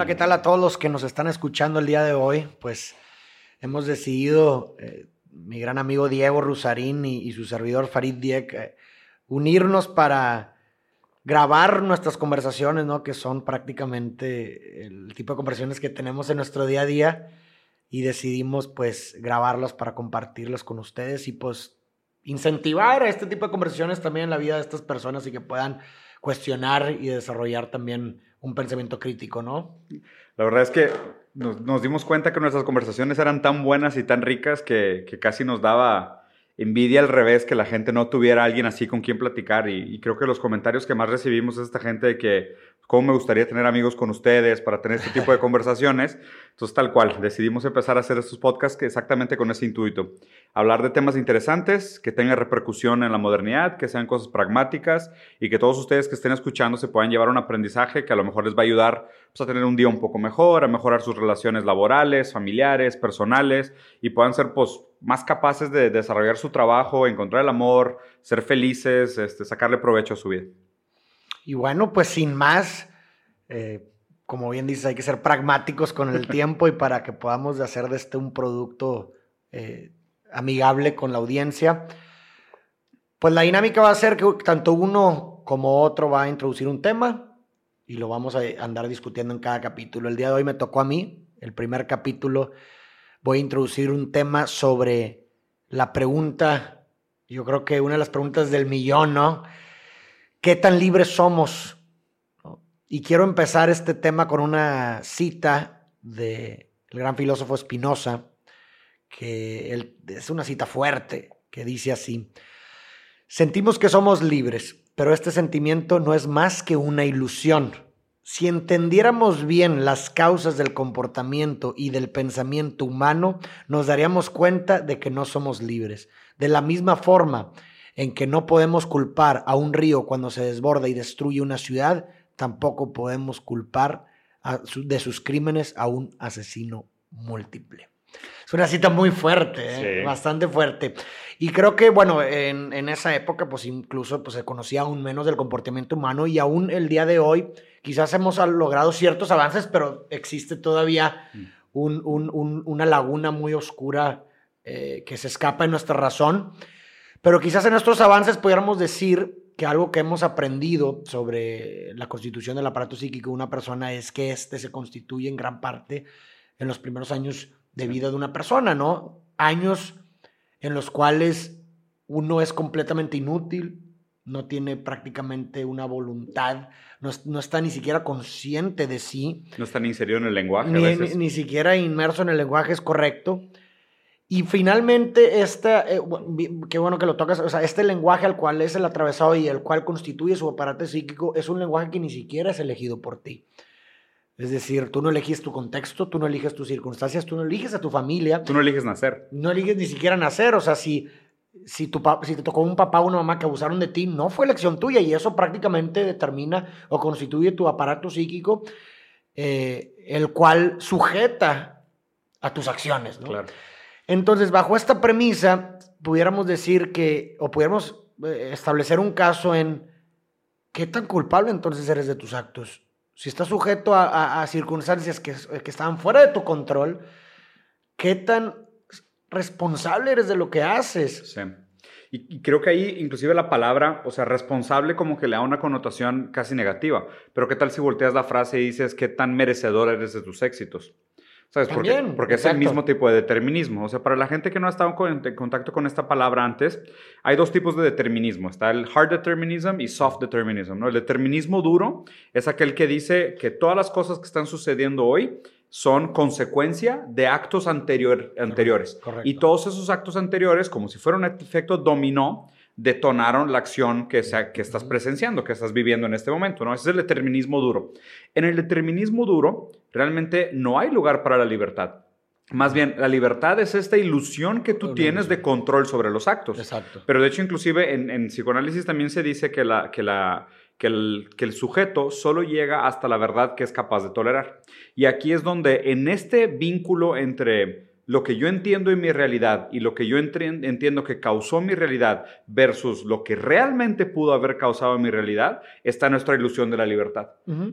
Hola, ¿qué tal a todos los que nos están escuchando el día de hoy? Pues hemos decidido, eh, mi gran amigo Diego Rusarín y, su servidor Farid Diek, eh, unirnos para grabar nuestras conversaciones, ¿no? Que son prácticamente el tipo de conversaciones que tenemos en nuestro día a día y decidimos pues grabarlas para compartirlas con ustedes y pues incentivar a este tipo de conversaciones también en la vida de estas personas y que puedan cuestionar y desarrollar también un pensamiento crítico, ¿no? La verdad es que nos, dimos cuenta que nuestras conversaciones eran tan buenas y tan ricas que, casi nos daba envidia al revés que la gente no tuviera alguien así con quien platicar y, y creo que los comentarios que más recibimos es esta gente de que cómo me gustaría tener amigos con ustedes para tener este tipo de conversaciones. Entonces, tal cual, decidimos empezar a hacer estos podcasts exactamente con ese intuito. Hablar de temas interesantes, que tengan repercusión en la modernidad, que sean cosas pragmáticas y que todos ustedes que estén escuchando se puedan llevar un aprendizaje que a lo mejor les va a ayudar pues, a tener un día un poco mejor, a mejorar sus relaciones laborales, familiares, personales y puedan ser pues, más capaces de desarrollar su trabajo, encontrar el amor, ser felices, este, sacarle provecho a su vida. Y bueno, pues sin más, eh, como bien dices, hay que ser pragmáticos con el tiempo y para que podamos hacer de este un producto eh, amigable con la audiencia. Pues la dinámica va a ser que tanto uno como otro va a introducir un tema y lo vamos a andar discutiendo en cada capítulo. El día de hoy me tocó a mí, el primer capítulo, voy a introducir un tema sobre la pregunta, yo creo que una de las preguntas del millón, ¿no? ¿Qué tan libres somos? Y quiero empezar este tema con una cita del gran filósofo Spinoza, que es una cita fuerte, que dice así, sentimos que somos libres, pero este sentimiento no es más que una ilusión. Si entendiéramos bien las causas del comportamiento y del pensamiento humano, nos daríamos cuenta de que no somos libres. De la misma forma en que no podemos culpar a un río cuando se desborda y destruye una ciudad, tampoco podemos culpar de sus crímenes a un asesino múltiple. Es una cita muy fuerte, ¿eh? bastante fuerte. Y creo que, bueno, en, esa época, pues incluso pues, se conocía aún menos del comportamiento humano y aún el día de hoy quizás hemos logrado ciertos avances, pero existe todavía mm. una laguna muy oscura eh, que se escapa de nuestra razón. Pero quizás en estos avances pudiéramos decir que algo que hemos aprendido sobre la constitución del aparato psíquico de una persona es que éste se constituye en gran parte en los primeros años de vida de una persona, ¿no? Años en los cuales uno es completamente inútil, no tiene prácticamente una voluntad, no, está ni siquiera consciente de sí. No está ni inserido en el lenguaje. Ni, ni siquiera inmerso en el lenguaje, es correcto. Y finalmente, esta, eh, qué bueno que lo tocas, o sea, este lenguaje al cual es el atravesado y el cual constituye su aparato psíquico es un lenguaje que ni siquiera es elegido por ti. Es decir, tú no eliges tu contexto, tú no eliges tus circunstancias, tú no eliges a tu familia. Tú no eliges nacer. No eliges ni siquiera nacer, o sea, si, si, tu, si te tocó un papá o una mamá que abusaron de ti, no fue elección tuya y eso prácticamente determina o constituye tu aparato psíquico, eh, el cual sujeta a tus acciones. ¿no? Claro. Entonces, bajo esta premisa, pudiéramos decir que, o pudiéramos eh, establecer un caso en qué tan culpable entonces eres de tus actos. Si estás sujeto a, circunstancias que, que están fuera de tu control, ¿qué tan responsable eres de lo que haces? Sí. Y, creo que ahí inclusive la palabra, o sea, responsable como que le da una connotación casi negativa. Pero ¿qué tal si volteas la frase y dices qué tan merecedor eres de tus éxitos? ¿Sabes? Porque, porque es el mismo tipo de determinismo. O sea, para la gente que no ha estado en contacto con esta palabra antes, hay dos tipos de determinismo. Está el hard determinism y soft determinism. ¿no? El determinismo duro es aquel que dice que todas las cosas que están sucediendo hoy son consecuencia de actos anterior, anteriores. Y todos esos actos anteriores, como si fuera un efecto dominó, detonaron la acción que, sea, que estás presenciando, que estás viviendo en este momento, ¿no? Ese es el determinismo duro. En el determinismo duro, realmente no hay lugar para la libertad. Más bien, la libertad es esta ilusión que tú tienes de control sobre los actos. Exacto. Pero de hecho, inclusive en, psicoanálisis también se dice que, la, que, la, que, el, que el sujeto solo llega hasta la verdad que es capaz de tolerar. Y aquí es donde en este vínculo entre lo que yo entiendo en mi realidad y lo que yo entiendo que causó mi realidad versus lo que realmente pudo haber causado mi realidad, está nuestra ilusión de la libertad.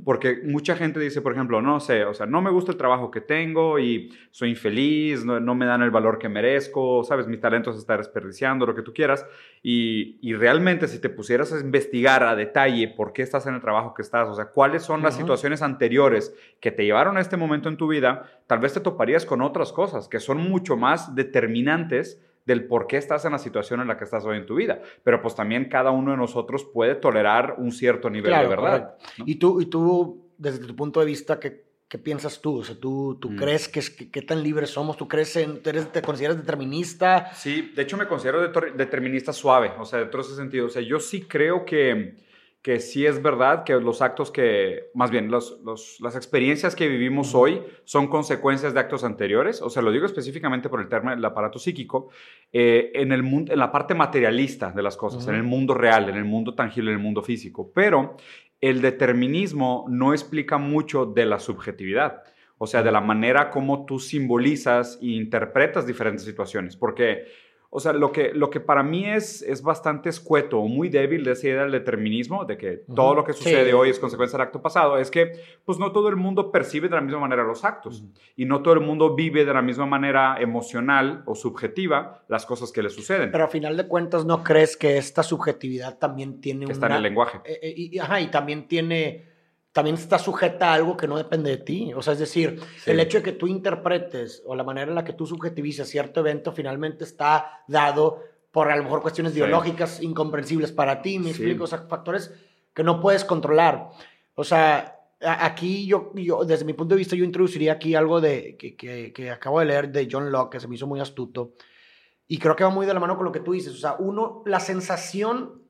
Porque mucha gente dice, por ejemplo, no sé, o sea, no me gusta el trabajo que tengo y soy infeliz, no, me dan el valor que merezco, sabes, mis talentos se están desperdiciando, lo que tú quieras. Y, y, realmente si te pusieras a investigar a detalle por qué estás en el trabajo que estás, o sea, cuáles son las situaciones anteriores que te llevaron a este momento en tu vida, tal vez te toparías con otras cosas que son mucho más determinantes del por qué estás en la situación en la que estás hoy en tu vida. Pero pues también cada uno de nosotros puede tolerar un cierto nivel de verdad. Y, tú, y tú, desde tu punto de vista, ¿qué, qué piensas tú? O sea, ¿tú, tú mm. crees que, que, tan libres somos? ¿Tú crees en, te consideras determinista? Sí, de hecho me considero determinista suave, o sea, de todo ese sentido. O sea, yo sí creo que que sí es verdad que los actos que, más bien, los, las experiencias que vivimos hoy son consecuencias de actos anteriores, o sea, lo digo específicamente por el término del aparato psíquico, eh, en, el mundo, en la parte materialista de las cosas, en el mundo real, en el mundo tangible, en el mundo físico, pero el determinismo no explica mucho de la subjetividad. O sea, de la manera como tú simbolizas e interpretas diferentes situaciones. Porque o sea, lo que, lo que para mí es, es bastante escueto o muy débil de esa idea del determinismo, de que todo lo que sucede hoy es consecuencia del acto pasado, es que pues no todo el mundo percibe de la misma manera los actos y no todo el mundo vive de la misma manera emocional o subjetiva las cosas que le suceden. Pero a final de cuentas, ¿no crees que esta subjetividad también tiene Está en el lenguaje. Eh, eh, y, ajá, y también tiene también está sujeta a algo que no depende de ti. O sea, es decir, el hecho de que tú interpretes o la manera en la que tú subjetivizas cierto evento finalmente está dado por a lo mejor cuestiones biológicas incomprensibles para ti, me explico, o sea, factores que no puedes controlar. O sea, aquí yo, yo, desde mi punto de vista, yo introduciría aquí algo de, que, que, que acabo de leer de John Locke, que se me hizo muy astuto, y creo que va muy de la mano con lo que tú dices. O sea, uno, la sensación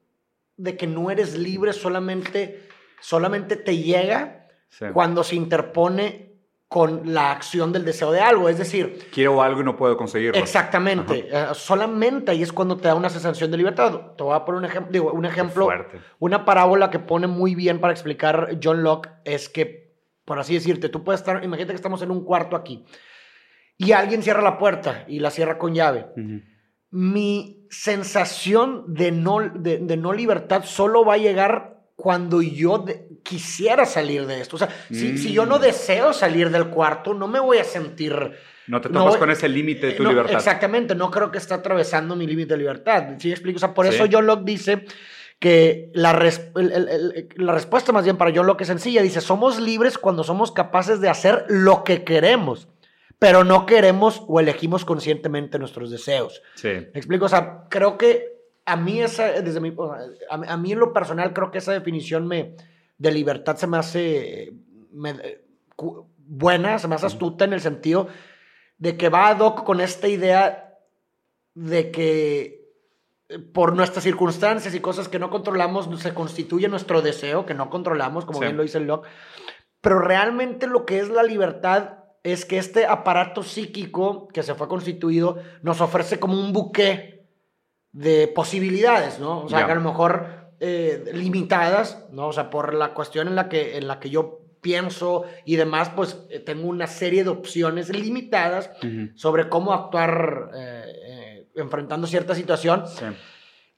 de que no eres libre solamente solamente te llega cuando se interpone con la acción del deseo de algo. Es decir, quiero algo y no puedo conseguirlo. Exactamente. Eh, solamente ahí es cuando te da una sensación de libertad. Te voy a poner un ejemplo, digo, un ejemplo, una parábola que pone muy bien para explicar John Locke es que, por así decirte, tú puedes estar, imagínate que estamos en un cuarto aquí y alguien cierra la puerta y la cierra con llave. Mi sensación de no, de no libertad solo va a llegar cuando yo quisiera salir de esto. O sea, si, yo no mm. deseo salir del cuarto, no me voy a sentir... No te tomas con ese límite de tu libertad. Exactamente, no creo que esté atravesando mi límite de libertad. ¿Sí explico? O sea, por eso John Locke dice que la, la respuesta más bien para John Locke es sencilla. Dice, somos libres cuando somos capaces de hacer lo que queremos, pero no queremos o elegimos conscientemente nuestros deseos. Sí. ¿Me explico? O sea, creo que a mí esa, desde mi, a, mí en lo personal creo que esa definición me, de libertad se me hace buena, se me hace astuta en el sentido de que va ad hoc con esta idea de que eh, por nuestras circunstancias y cosas que no controlamos se constituye nuestro deseo, que no controlamos, como bien lo dice el Locke, pero realmente lo que es la libertad es que este aparato psíquico que se fue constituido nos ofrece como un buque de posibilidades, ¿no? O sea, que a lo mejor eh, limitadas, ¿no? O sea, por la cuestión en la que, en la que yo pienso y demás, pues eh, tengo una serie de opciones limitadas sobre cómo actuar eh, enfrentando cierta situación.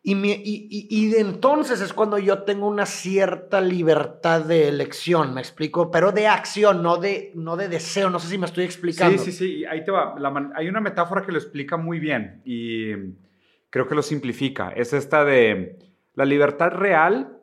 Y, y, y, de entonces es cuando yo tengo una cierta libertad de elección, me explico, pero de acción, no de, no de deseo, no sé si me estoy explicando. Sí, sí, sí, ahí te va. hay una metáfora que lo explica muy bien y creo que lo simplifica. Es esta de la libertad real.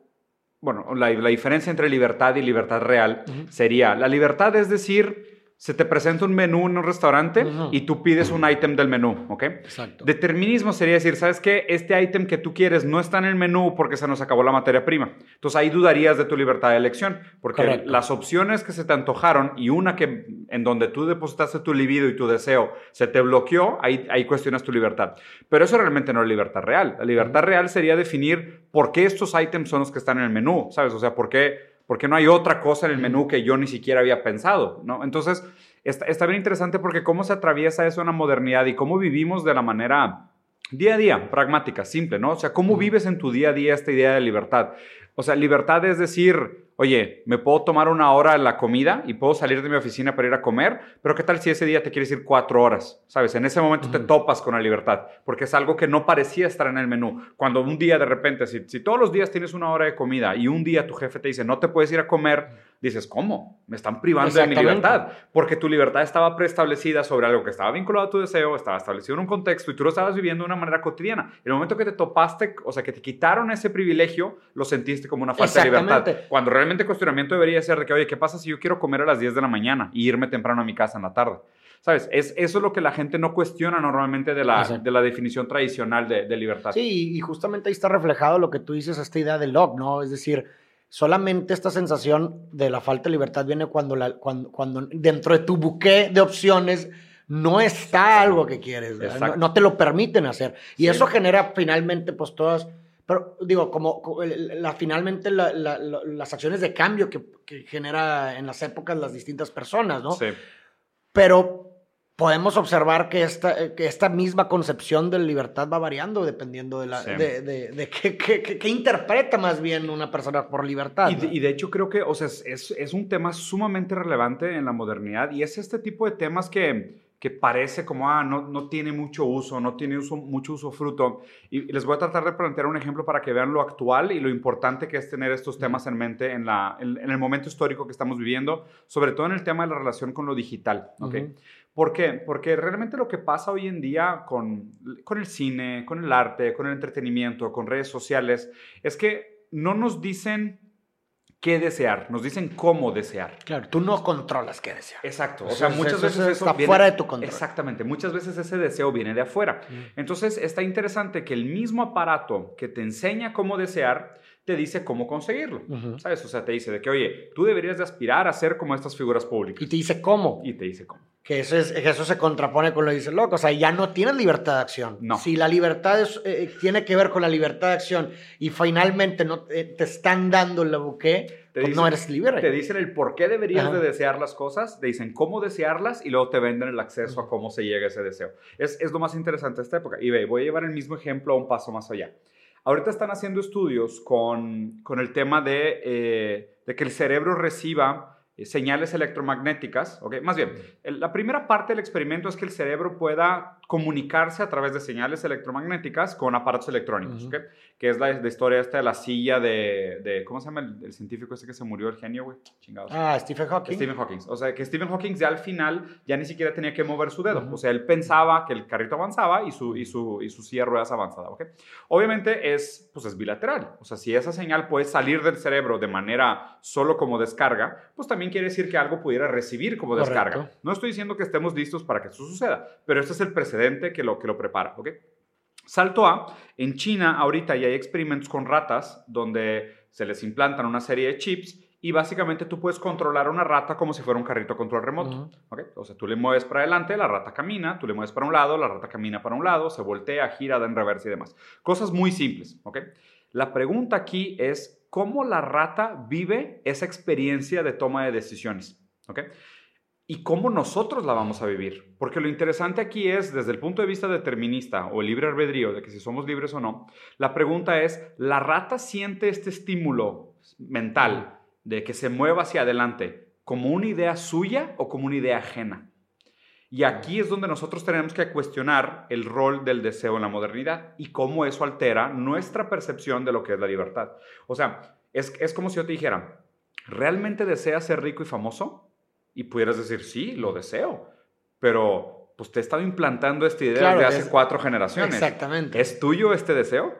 Bueno, la, diferencia entre libertad y libertad real sería, la libertad es decir, se te presenta un menú en un restaurante y tú pides un ítem del menú, ¿ok? Exacto. Determinismo sería decir, ¿sabes qué? Este ítem que tú quieres no está en el menú porque se nos acabó la materia prima. Entonces ahí dudarías de tu libertad de elección, porque las opciones que se te antojaron y una que en donde tú depositaste tu libido y tu deseo se te bloqueó, ahí, ahí cuestionas tu libertad. Pero eso realmente no es libertad real. La libertad real sería definir por qué estos ítems son los que están en el menú, ¿sabes? O sea, por qué porque no hay otra cosa en el menú que yo ni siquiera había pensado, ¿no? Entonces, está, bien interesante porque cómo se atraviesa eso en la modernidad y cómo vivimos de la manera día a día, pragmática, simple, ¿no? O sea, cómo vives en tu día a día esta idea de libertad. O sea, libertad es decir, oye, me puedo tomar una hora en la comida y puedo salir de mi oficina para ir a comer, pero ¿qué tal si ese día te quieres ir cuatro horas? ¿Sabes? En ese momento te topas con la libertad, porque es algo que no parecía estar en el menú. Cuando un día de repente, si, si todos los días tienes una hora de comida y un día tu jefe te dice, no te puedes ir a comer, dices, ¿cómo? Me están privando de mi libertad. Porque tu libertad estaba preestablecida sobre algo que estaba vinculado a tu deseo, estaba establecido en un contexto y tú lo estabas viviendo de una manera cotidiana. El momento que te topaste, o sea, que te quitaron ese privilegio, lo sentiste como una falta de libertad. Cuando realmente el cuestionamiento debería ser de que, oye, ¿qué pasa si yo quiero comer a las 10 de la mañana y irme temprano a mi casa en la tarde? ¿Sabes? Es, eso es lo que la gente no cuestiona normalmente de la, de la definición tradicional de, de, libertad. Sí, y justamente ahí está reflejado lo que tú dices, esta idea del log, ¿no? Es decir, solamente esta sensación de la falta de libertad viene cuando, la, cuando, cuando dentro de tu buque de opciones no está algo que quieres, no, te lo permiten hacer. Y eso genera finalmente, pues todas, pero digo, como, la, finalmente las acciones de cambio que, que, genera en las épocas las distintas personas, ¿no? Sí. Pero podemos observar que esta, que esta misma concepción de libertad va variando dependiendo de, la, de, de, qué, interpreta más bien una persona por libertad. Y, de, hecho creo que o sea, es, es, un tema sumamente relevante en la modernidad y es este tipo de temas que, que parece como, ah, no, no tiene mucho uso, no tiene uso, mucho uso fruto. Y, les voy a tratar de plantear un ejemplo para que vean lo actual y lo importante que es tener estos temas en mente en, la, en, el momento histórico que estamos viviendo, sobre todo en el tema de la relación con lo digital. ¿okay? ¿Por qué? Porque realmente lo que pasa hoy en día con, con el cine, con el arte, con el entretenimiento, con redes sociales, es que no nos dicen qué desear, nos dicen cómo desear. Claro, tú no controlas qué desear. Exacto, o sea, muchas veces eso está fuera de tu control. Exactamente, muchas veces ese deseo viene de afuera. Entonces, está interesante que el mismo aparato que te enseña cómo desear te dice cómo conseguirlo, ¿sabes? O sea, te dice de que, oye, tú deberías de aspirar a ser como estas figuras públicas. Y te dice cómo. Y te dice cómo. Que eso, es, eso se contrapone con lo que dice loco. O sea, ya no tienes libertad de acción. No. Si la libertad eh, tiene que ver con la libertad de acción y finalmente no te, están dando el buque, pues no eres libre. Te dicen el por qué deberías de desear las cosas, te dicen cómo desearlas y luego te venden el acceso a cómo se llega a ese deseo. Es, es lo más interesante de esta época. Y ve, voy a llevar el mismo ejemplo a un paso más allá. Ahorita están haciendo estudios con, con el tema de, eh, de, que el cerebro reciba eh, señales electromagnéticas. ¿okay? Más bien, la primera parte del experimento es que el cerebro pueda comunicarse a través de señales electromagnéticas con aparatos electrónicos, que es la, historia esta de la silla de, de ¿cómo se llama el, científico ese que se murió, el genio, güey? Chingados. Ah, Stephen Hawking. Stephen Hawking. O sea, que Stephen Hawking ya al final ya ni siquiera tenía que mover su dedo. O sea, él pensaba que el carrito avanzaba y su, y su, y su silla de ruedas avanzaba, ¿ok? Obviamente es, pues es bilateral. O sea, si esa señal puede salir del cerebro de manera solo como descarga, pues también quiere decir que algo pudiera recibir como descarga. No estoy diciendo que estemos listos para que eso suceda, pero este es el precedente que lo, que lo prepara. ¿ok? Salto A, en China ahorita ya hay experimentos con ratas donde se les implantan una serie de chips y básicamente tú puedes controlar una rata como si fuera un carrito control remoto. O sea, tú le mueves para adelante, la rata camina, tú le mueves para un lado, la rata camina para un lado, se voltea, gira, da en reversa y demás. Cosas muy simples. ¿ok? La pregunta aquí es cómo la rata vive esa experiencia de toma de decisiones. ¿ok? Y cómo nosotros la vamos a vivir. Porque lo interesante aquí es, desde el punto de vista determinista o libre albedrío, de que si somos libres o no, la pregunta es, ¿la rata siente este estímulo mental de que se mueva hacia adelante como una idea suya o como una idea ajena? Y aquí es donde nosotros tenemos que cuestionar el rol del deseo en la modernidad y cómo eso altera nuestra percepción de lo que es la libertad. O sea, es, es como si yo te dijera, ¿realmente deseas ser rico y famoso? Y pudieras decir, sí, lo deseo, pero pues te he estado implantando esta idea desde hace cuatro generaciones. Exactamente. ¿Es tuyo este deseo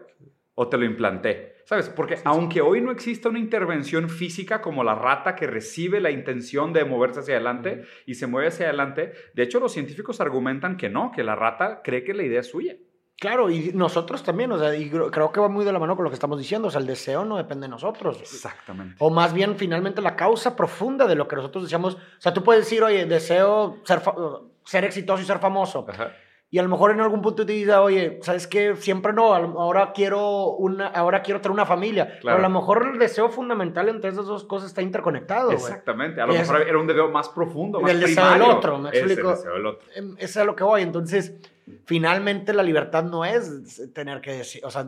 o te lo implanté? ¿Sabes? Porque aunque hoy no exista una intervención física como la rata que recibe la intención de moverse hacia adelante y se mueve hacia adelante, de hecho los científicos argumentan que no, que la rata cree que la idea es suya. Claro, y nosotros también, o sea, y creo que va muy de la mano con lo que estamos diciendo, o sea, el deseo no depende de nosotros. Exactamente. O más bien, finalmente, la causa profunda de lo que nosotros deseamos, o sea, tú puedes decir, oye, deseo ser, ser exitoso y ser famoso. Y a lo mejor en algún punto te dices, oye, ¿sabes qué? Siempre no, ahora quiero, una, ahora quiero tener una familia. Pero a lo mejor el deseo fundamental entre esas dos cosas está interconectado. Exactamente, a lo mejor era un deseo más profundo, más el deseo del otro, ¿me explico? el deseo del otro. Em, es a lo que voy. Entonces, finalmente la libertad no es tener que decir, o sea,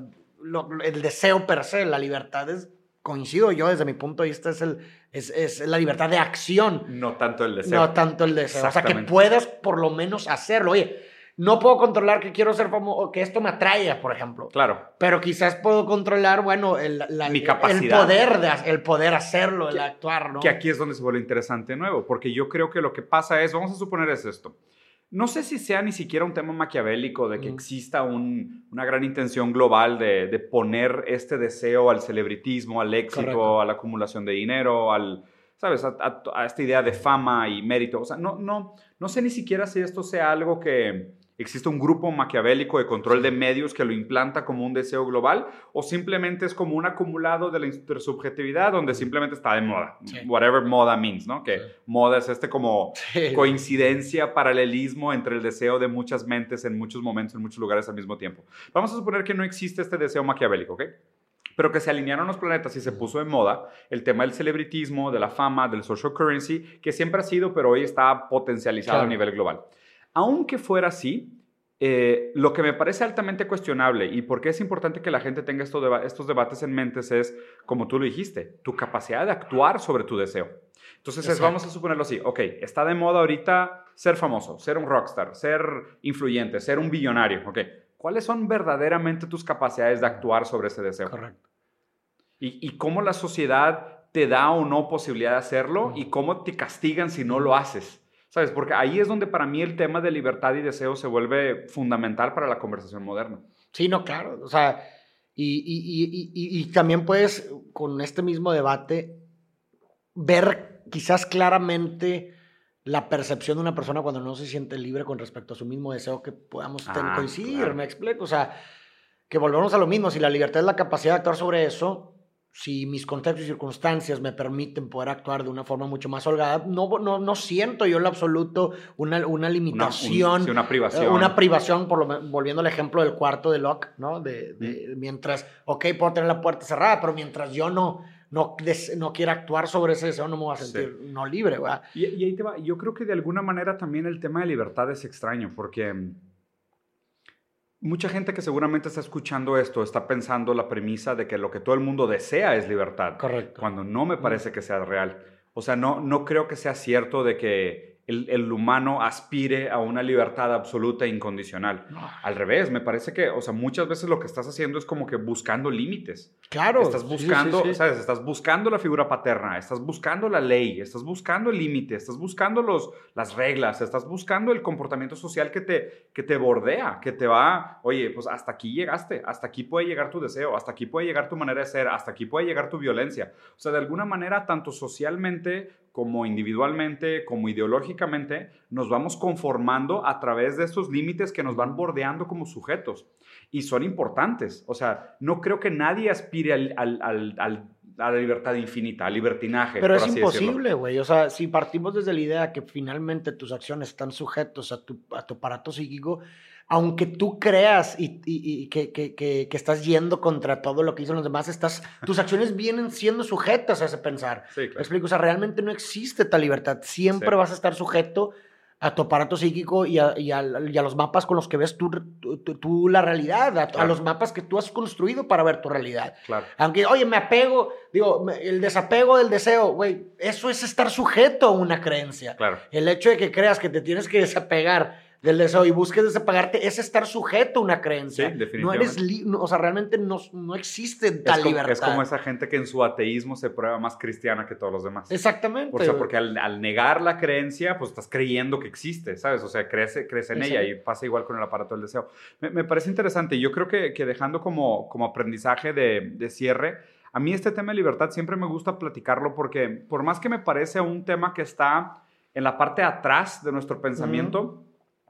el deseo per se, la libertad es coincido yo desde mi punto de vista, es, el, es, es la libertad de acción. No tanto el deseo. No tanto el deseo. O sea, que puedas por lo menos hacerlo. Oye, no puedo controlar que quiero ser famoso, que esto me atraiga, por ejemplo. Claro. Pero quizás puedo controlar, bueno, el, la, Mi capacidad. el poder, de, el poder hacerlo, el actuar, ¿no? Que aquí es donde se vuelve interesante de nuevo, porque yo creo que lo que pasa es, vamos a suponer es esto. No sé si sea ni siquiera un tema maquiavélico de que exista una gran intención global de, poner este deseo al celebritismo, al éxito, a la acumulación de dinero, al, ¿sabes? A, a, esta idea de fama y mérito. O sea, no, no, no sé ni siquiera si esto sea algo que, existe un grupo maquiavélico de control de medios que lo implanta como un deseo global o simplemente es como un acumulado de la intersubjetividad donde simplemente está de moda, whatever moda means, ¿no? Que moda es este como coincidencia, paralelismo entre el deseo de muchas mentes en muchos momentos, en muchos lugares al mismo tiempo. Vamos a suponer que no existe este deseo maquiavélico, ¿ok? pero que se alinearon los planetas y se puso de moda el tema del celebritismo, de la fama, del social currency, que siempre ha sido, pero hoy está potencializado a nivel global. Aunque fuera así, eh, lo que me parece altamente cuestionable y por qué es importante que la gente tenga estos, debates en mente es, como tú lo dijiste, tu capacidad de actuar sobre tu deseo. Entonces, vamos a suponerlo así, ok, está de moda ahorita ser famoso, ser un rockstar, ser influyente, ser un billonario, ok. ¿Cuáles son verdaderamente tus capacidades de actuar sobre ese deseo? Correcto. Y, y cómo la sociedad te da o no posibilidad de hacerlo y cómo te castigan si no lo haces. ¿Sabes? Porque ahí es donde para mí el tema de libertad y deseo se vuelve fundamental para la conversación moderna. Sí, no, claro. O sea, y, y, y, y también puedes, con este mismo debate, ver quizás claramente la percepción de una persona cuando no se siente libre con respecto a su mismo deseo que podamos ah, coincidir, me explico. O sea, que volvemos a lo mismo, si la libertad es la capacidad de actuar sobre eso, si mis contextos y circunstancias me permiten poder actuar de una forma mucho más holgada, no, no, no siento yo en lo absoluto una, una limitación. Una, privación. Una privación, por lo, volviendo al ejemplo del cuarto de Locke, ¿no? De, de Mientras, ok, puedo tener la puerta cerrada, pero mientras yo no, no, no quiera actuar sobre ese deseo, no me voy a sentir no libre, ¿verdad? Y, y ahí te va. Yo creo que de alguna manera también el tema de libertad es extraño, porque Mucha gente que seguramente está escuchando esto está pensando la premisa de que lo que todo el mundo desea es libertad. Correcto. Cuando no me parece que sea real. O sea, no, no creo que sea cierto de que el, humano aspire a una libertad absoluta e incondicional. Al revés, me parece que, o sea, muchas veces lo que estás haciendo es como que buscando límites. Claro. Estás buscando, ¿sabes? Estás buscando la figura paterna, estás buscando la ley, estás buscando el límite, estás buscando los, las reglas, estás buscando el comportamiento social que te, que te bordea, que te va, oye, pues hasta aquí llegaste, hasta aquí puede llegar tu deseo, hasta aquí puede llegar tu manera de ser, hasta aquí puede llegar tu violencia. O sea, de alguna manera, tanto socialmente como individualmente, como ideológicamente, nos vamos conformando a través de estos límites que nos van bordeando como sujetos. Y son importantes. O sea, no creo que nadie aspire al, a la libertad infinita, al libertinaje. Pero es imposible, güey. O sea, si partimos desde la idea que finalmente tus acciones están sujetos a tu, a tu aparato psíquico, aunque tú creas y, que, que, estás yendo contra todo lo que dicen los demás, estás, tus acciones vienen siendo sujetas a ese pensar. Sí, claro. explico? O sea, realmente no existe tal libertad. Siempre vas a estar sujeto a tu aparato psíquico y a, y, a, los mapas con los que ves tú, tú, la realidad, a, los mapas que tú has construido para ver tu realidad. Claro. Aunque, oye, me apego, digo, el desapego del deseo, güey, eso es estar sujeto a una creencia. Claro. El hecho de que creas que te tienes que desapegar del deseo y busques desapagarte es estar sujeto a una creencia. Sí, definitivamente. No eres, o sea, realmente no, no existe tal libertad. Es como esa gente que en su ateísmo se prueba más cristiana que todos los demás. Exactamente. O sea, porque al, negar la creencia, pues estás creyendo que existe, ¿sabes? O sea, crees, crees en ella y pasa igual con el aparato del deseo. Me, parece interesante. Yo creo que, que dejando como, como aprendizaje de, de cierre, a mí este tema de libertad siempre me gusta platicarlo porque por más que me parece un tema que está en la parte de atrás de nuestro pensamiento,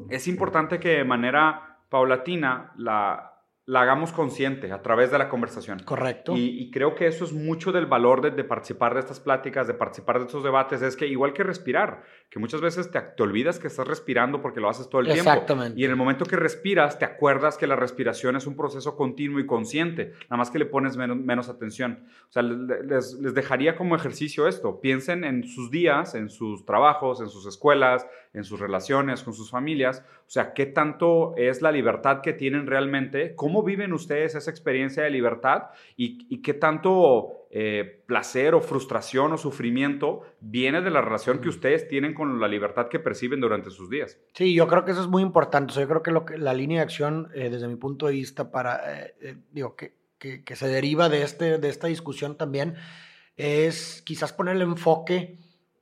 es importante que de manera paulatina la, la hagamos consciente a través de la conversación. Correcto. Y, creo que eso es mucho del valor de, participar de estas pláticas, de participar de estos debates, es que igual que respirar, que muchas veces te, te olvidas que estás respirando porque lo haces todo el tiempo. Exactamente. Y en el momento que respiras, te acuerdas que la respiración es un proceso continuo y consciente, nada más que le pones menos, atención. O sea, les, les dejaría como ejercicio esto. Piensen en sus días, en sus trabajos, en sus escuelas, en sus relaciones, con sus familias. O sea, ¿qué tanto es la libertad que tienen realmente? ¿Cómo viven ustedes esa experiencia de libertad? ¿Y, qué tanto eh, placer o frustración o sufrimiento viene de la relación que ustedes tienen con la libertad que perciben durante sus días? Sí, yo creo que eso es muy importante. yo creo que, lo que la línea de acción, eh, desde mi punto de vista, para, eh, digo, que, que, que, se deriva de, este, de esta discusión también, es quizás poner el enfoque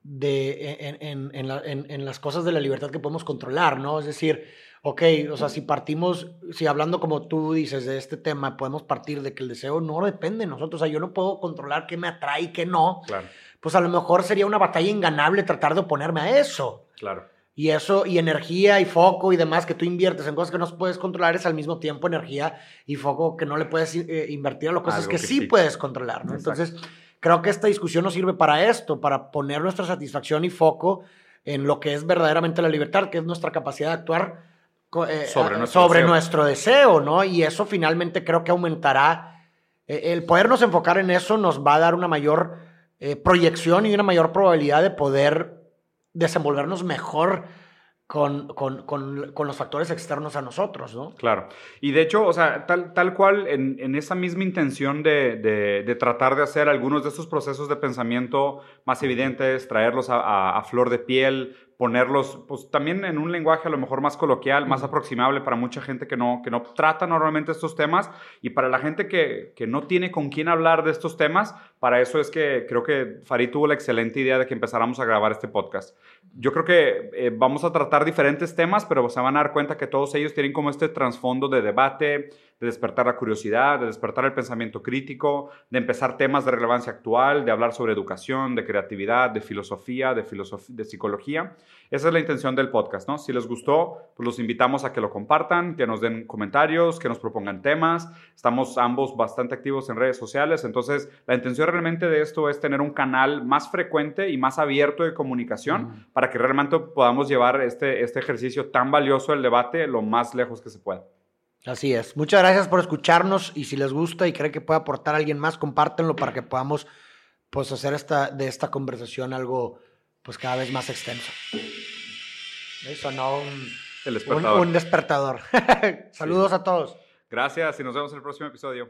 de, en, en, en, las cosas de la libertad que podemos controlar, ¿no? Es decir, ok, o sea, si partimos, si hablando como tú dices de este tema, podemos partir de que el deseo no depende de nosotros, o sea, yo no puedo controlar qué me atrae y qué no, claro. pues a lo mejor sería una batalla inganable tratar de oponerme a eso. Claro. Y eso, y energía y foco y demás que tú inviertes en cosas que no puedes controlar es al mismo tiempo energía y foco que no le puedes eh, invertir a las cosas que, sí, puedes controlar, ¿no? Entonces Creo que esta discusión nos sirve para esto, para poner nuestra satisfacción y foco en lo que es verdaderamente la libertad, que es nuestra capacidad de actuar eh, sobre, nuestro, deseo. ¿no? Y eso finalmente creo que aumentará. Eh, el podernos enfocar en eso nos va a dar una mayor eh, proyección y una mayor probabilidad de poder desenvolvernos mejor con, con, con, con, los factores externos a nosotros, ¿no? Claro. Y de hecho, o sea, tal, tal cual, en, en esa misma intención de, de, tratar de hacer algunos de estos procesos de pensamiento más evidentes, traerlos a, a flor de piel, ponerlos, pues también en un lenguaje a lo mejor más coloquial, más aproximable para mucha gente que no, que no trata normalmente estos temas y para la gente que, que, no tiene con quién hablar de estos temas, para eso es que creo que Farid tuvo la excelente idea de que empezáramos a grabar este podcast. Yo creo que eh, vamos a tratar diferentes temas, pero se van a dar cuenta que todos ellos tienen como este trasfondo de debate, de despertar la curiosidad, de despertar el pensamiento crítico, de empezar temas de relevancia actual, de hablar sobre educación, de creatividad, de filosofía, de, de psicología. Esa es la intención del podcast, ¿no? Si les gustó, pues los invitamos a que lo compartan, que nos den comentarios, que nos propongan temas. Estamos ambos bastante activos en redes sociales, entonces la intención realmente de esto es tener un canal más frecuente y más abierto de comunicación para que realmente podamos llevar este, este ejercicio tan valioso del debate lo más lejos que se pueda. Así es. Muchas gracias por escucharnos y si les gusta y creen que puede aportar a alguien más, compártenlo para que podamos pues, hacer esta, de esta conversación algo pues cada vez más extenso. Eso no un, despertador. Un, despertador. Saludos a todos. Gracias y nos vemos en el próximo episodio.